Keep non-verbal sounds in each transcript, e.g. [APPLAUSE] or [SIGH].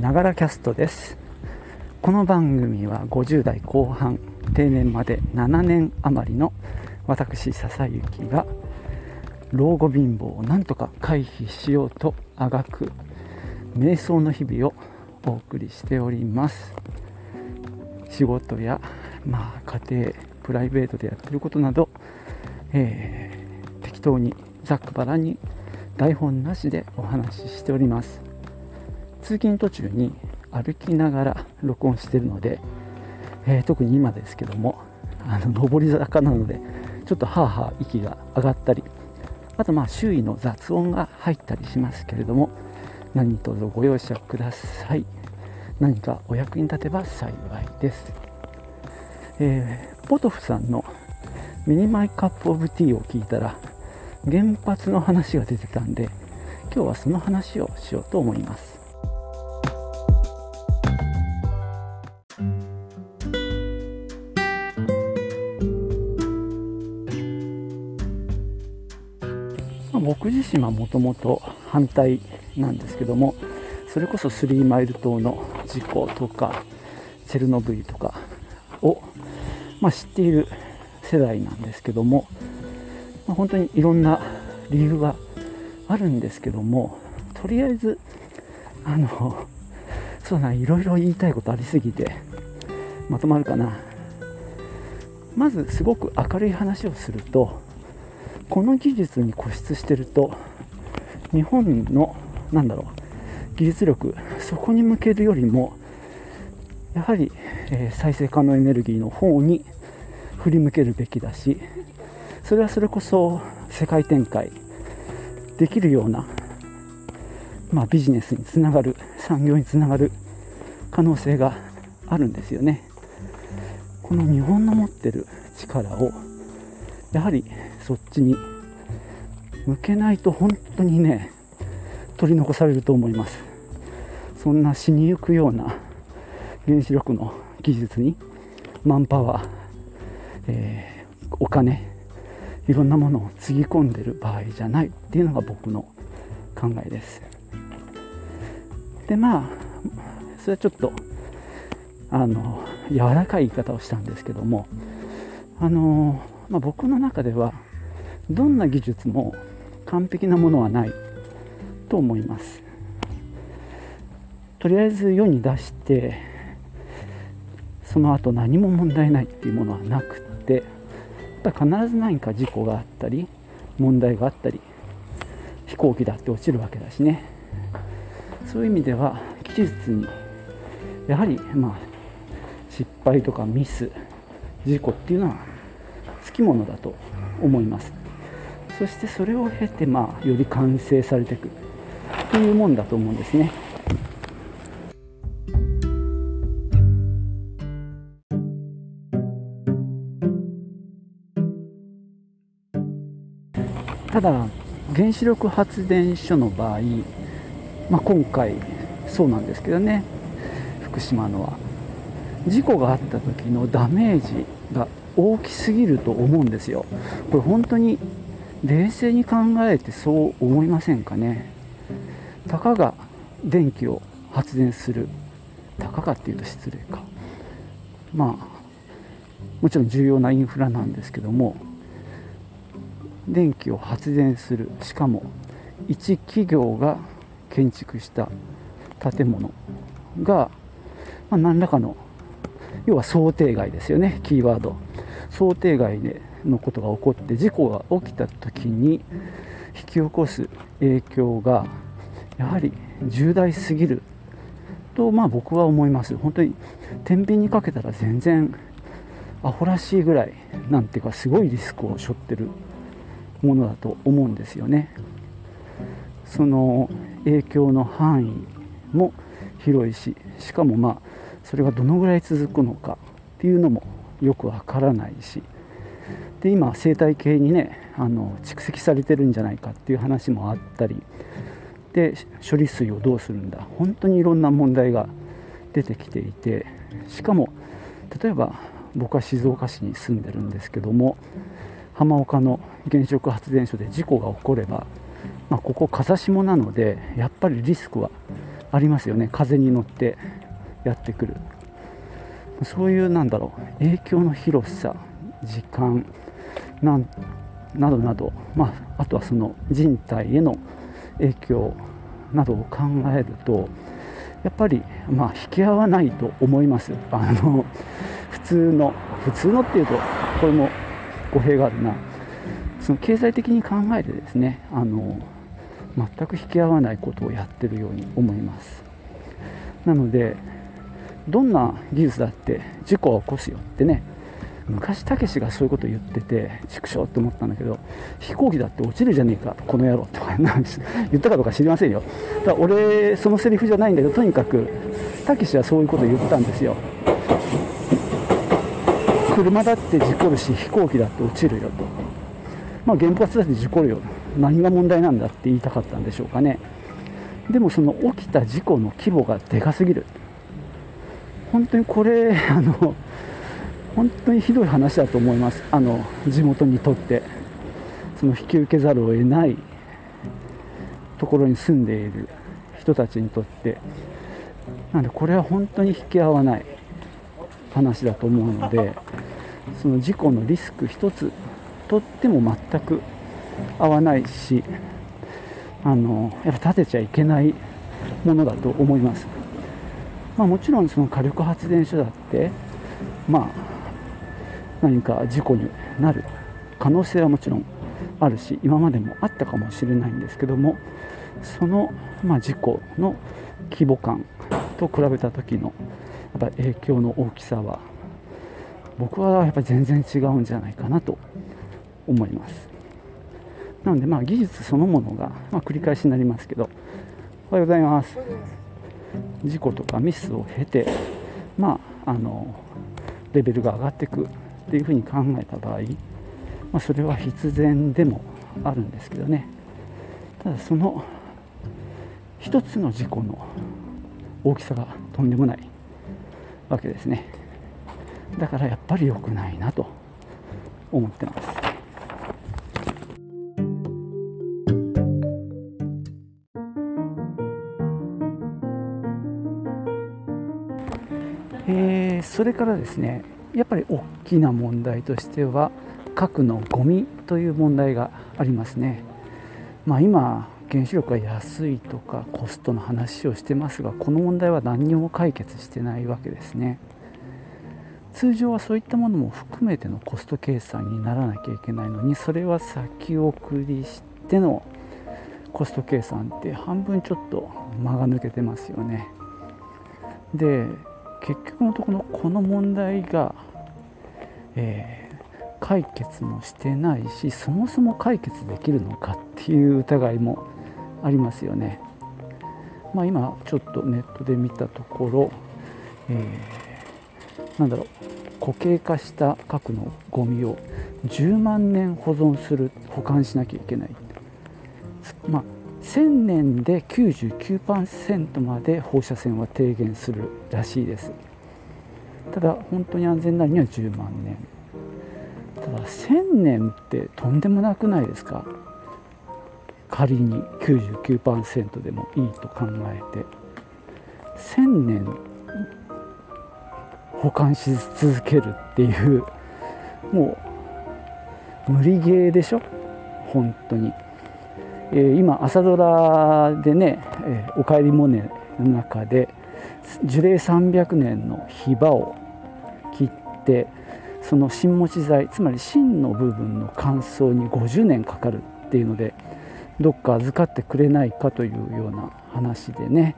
ながらキャストです。この番組は50代後半定年まで7年余りの私笹雪が老後貧乏をなんとか回避しようとあがく瞑想の日々をお送りしております。仕事や、まあ、家庭プライベートでやってることなど、えー、適当にざっくばらに台本なしでお話ししております。通勤途中に歩きながら録音してるので、えー、特に今ですけどもあの上り坂なのでちょっとハーハー息が上がったりあとまあ周囲の雑音が入ったりしますけれども何卒ご容赦ください。何かお役に立てば幸いです、えー、ポトフさんのミニマイカップオブティーを聞いたら原発の話が出てたんで今日はその話をしようと思います。僕自身はもともと反対なんですけどもそれこそスリーマイル島の事故とかチェルノブイリとかを、まあ、知っている世代なんですけども、まあ、本当にいろんな理由はあるんですけどもとりあえずあの [LAUGHS] そうだいろいろ言いたいことありすぎてまとまるかな。まずすごく明るい話をするとこの技術に固執してると日本のなんだろう技術力そこに向けるよりもやはり、えー、再生可能エネルギーの方に振り向けるべきだしそれはそれこそ世界展開できるような、まあ、ビジネスにつながる産業につながる可能性があるんですよね。この日本の持ってる力をやはりそっちに向けないと本当にね取り残されると思います。そんな死にゆくような原子力の技術にマンパワー、えー、お金いろんなものをつぎ込んでる場合じゃないっていうのが僕の考えです。でまあそれはちょっとあの柔らかい言い方をしたんですけどもあの、まあ、僕の中ではどんな技術も完璧なものはないと思います。とりあえず世に出してその後何も問題ないっていうものはなくってやっぱ必ず何か事故があったり問題があったり飛行機だって落ちるわけだしね。そういう意味では技術にやはりまあ失敗とかミス事故っていうのはつきものだと思いますそしてそれを経て、まあ、より完成されていくというもんだと思うんですね。ただ原子力発電所の場合、まあ、今回そうなんですけどね福島のは事故があった時のダメージが大きすぎると思うんですよ。これ本当に冷静に考えてそう思いませんかね？たかが電気を発電する。たかがっていうと失礼か。まあもちろん重要なインフラなんですけども電気を発電する。しかも一企業が建築した建物が、まあ、何らかの要は想定外ですよねキーワード。想定外でのことが起こって事故が起きた時に引き起こす影響がやはり重大すぎる。とまあ僕は思います。本当に天秤にかけたら全然アホらしいぐらいなんていうかすごいリスクを背負ってるものだと思うんですよね。その影響の範囲も広いししかもまあそれがどのぐらい続くのかっていうのもよくわからないしで今生態系にねあの蓄積されてるんじゃないかっていう話もあったりで処理水をどうするんだ本当にいろんな問題が出てきていてしかも例えば僕は静岡市に住んでるんですけども浜岡の原子力発電所で事故が起これば、まあ、ここ風下なのでやっぱりリスクはありますよね風に乗って。やってくる。そういうなんだろう。影響の広さ時間なんなどなど、まあ、あとはその人体への影響などを考えるとやっぱり、まあ、引き合わないと思います。あの普通の普通のっていうとこれも語弊があるな。その経済的に考えてですねあの全く引き合わないことをやってるように思います。なのでどんな技術だって事故を起こすよってね。昔たけしがそういうこと言ってて畜生って思ったんだけど飛行機だって落ちるじゃねえかこの野郎とか言ったかどうか知りませんよ。だから俺そのセリフじゃないんだけどとにかくたけしはそういうこと言ったんですよ。車だって事故るし飛行機だって落ちるよと。まあ原発だって事故るよ。何が問題なんだって言いたかったんでしょうかね。でもその起きた事故の規模がでかすぎる。本当にこれ [LAUGHS] あの本当にひどい話だと思います。あの地元にとってその引き受けざるを得ないところに住んでいる人たちにとってなのでこれは本当に引き合わない話だと思うのでその事故のリスク一つとっても全く合わないしあのやっぱ建てちゃいけないものだと思います、まあ、もちろんその火力発電所だってまあ何か事故になる可能性はもちろんあるし今までもあったかもしれないんですけどもその、まあ、事故の規模感と比べた時のやっぱ影響の大きさは僕はやっぱ全然違うんじゃないかなと思います。なのでまあ技術そのものが、まあ、繰り返しになりますけどおはようございます。事故とかミスを経てまああのレベルが上がっていくっていうふうに考えた場合、まあ、それは必然でもあるんですけどね。ただその一つの事故の大きさがとんでもないわけですね。だからやっぱり良くないなと思ってます。それからですねやっぱり大きな問題としては核のゴミという問題がありますね。まあ、今原子力が安いとかコストの話をしてますがこの問題は何にも解決してないわけですね。通常はそういったものも含めてのコスト計算にならなきゃいけないのにそれは先送りしてのコスト計算って半分ちょっと間が抜けてますよね。で結局のところこの問題が、えー、解決もしてないしそもそも解決できるのかっていう疑いもありますよね。まあ、今ちょっとネットで見たところ、えー、なんだろう固形化した核のゴミを10万年保存する保管しなきゃいけない、まあ、1000年で99%まで放射線は低減するらしいです。ただ本当に安全なるには10万年。ただ1000年ってとんでもなくないですか？仮に99%でもいいと考えて。1000年保管し続けるっていうもう無理ゲーでしょ？本当に。今朝ドラでね「、おかえりモネ」の中で樹齢300年のヒバを切ってその新持ち材つまり芯の部分の乾燥に50年かかるっていうのでどっか預かってくれないかというような話でね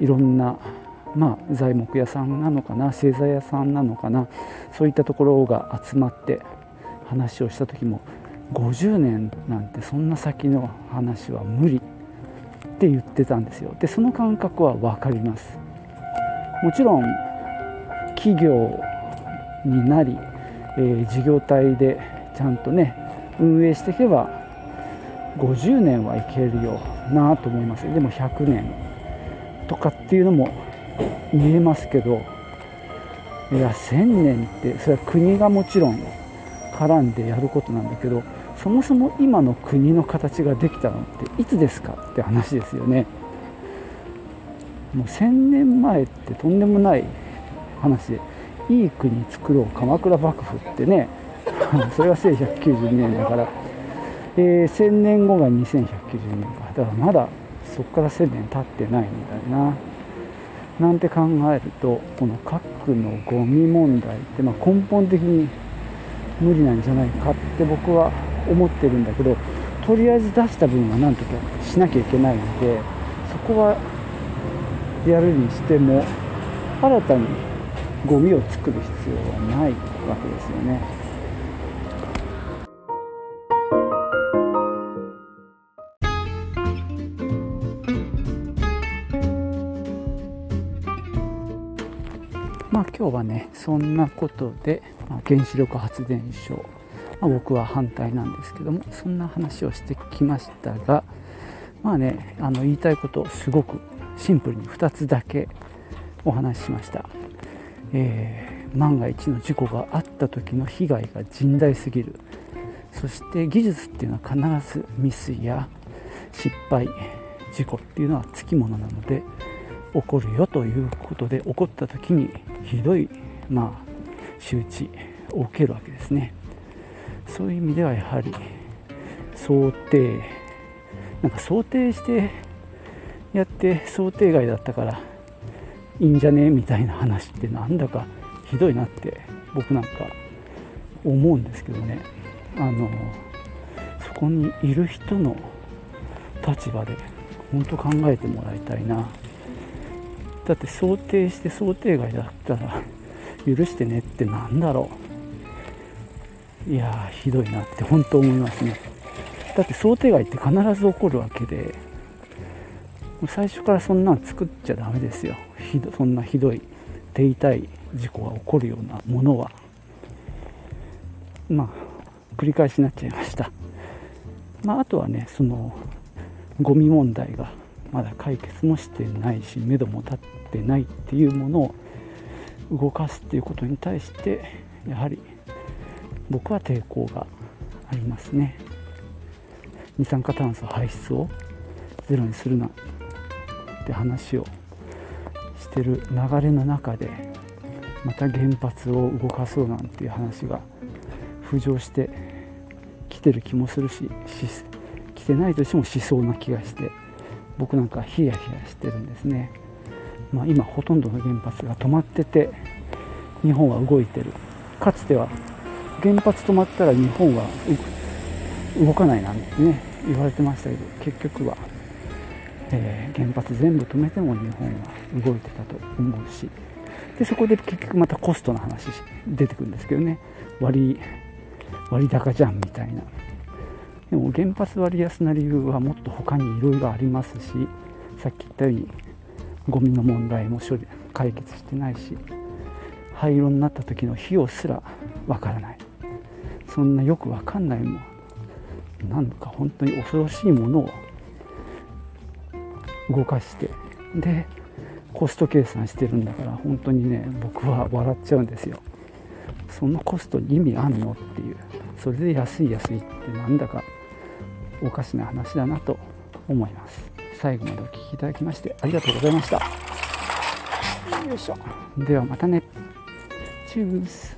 いろんなまあ材木屋さんなのかな製材屋さんなのかなそういったところが集まって話をした時も50年なんてそんな先の話は無理って言ってたんですよ。でその感覚は分かります。もちろん企業になり、えー、事業体でちゃんとね運営していけば50年はいけるよなと思います。でも100年とかっていうのも見えますけどいや1000年ってそれは国がもちろん絡んでやることなんだけどそもそも今の国の形ができたのっていつですかって話ですよね。もう1000年前ってとんでもない話でいい国作ろう鎌倉幕府ってね。[LAUGHS] それが1192年だから、えー、1000年後が2190年か。だからまだそこから1000年経ってないんだよな。なんて考えるとこの核のゴミ問題って、まあ、根本的に無理なんじゃないかって僕は思ってるんだけどとりあえず出した分はなんとかしなきゃいけないのでそこはやるにしても新たにゴミを作る必要はないわけですよね。そんなことで、まあ、原子力発電所、まあ、僕は反対なんですけどもそんな話をしてきましたがまあねあの言いたいことをすごくシンプルに2つだけお話ししました、えー、万が一の事故があった時の被害が甚大すぎる。そして技術っていうのは必ずミスや失敗事故っていうのはつきものなので起こるよということで起こった時にひどい、まあ、仕打ちを受けるわけですね。そういう意味ではやはり想定なんか想定してやって想定外だったからいいんじゃねみたいな話ってなんだかひどいなって僕なんか思うんですけどね。あのそこにいる人の立場で本当考えてもらいたいな。だって想定して想定外だったら許してねってなんだろう。いやひどいなって本当思いますね。だって想定外って必ず起こるわけで。最初からそんなん作っちゃダメですよ。ひどそんなひどい手痛い事故が起こるようなものは。まあ繰り返しになっちゃいました。まあ、あとはねそのゴミ問題がまだ解決もしてないし目処も立ってないっていうものを動かすっていうことに対してやはり僕は抵抗がありますね。二酸化炭素排出をゼロにするなって話をしてる流れの中でまた原発を動かそうなんていう話が浮上してきてる気もするし来てないとしてもしそうな気がして僕なんかヒヤヒヤしてるんですね、まあ、今ほとんどの原発が止まってて日本は動いてる。かつては原発止まったら日本は動かないなんてね言われてましたけど結局は、えー、原発全部止めても日本は動いてたと思うし。でそこで結局またコストの話出てくるんですけどね。割割高じゃんみたいな。でも原発割安な理由はもっと他にいろいろありますしさっき言ったようにゴミの問題も処理解決してないし廃炉になった時の費用すらわからない。そんなよくわかんないもん。なんか本当に恐ろしいものを動かして。でコスト計算してるんだから本当にね僕は笑っちゃうんですよ。そのコストに意味あんのっていう。それで安い安いってなんだかおかしな話だなと思います。最後までお聴きいただきましてありがとうございました。よいしょ。ではまたね。チュース。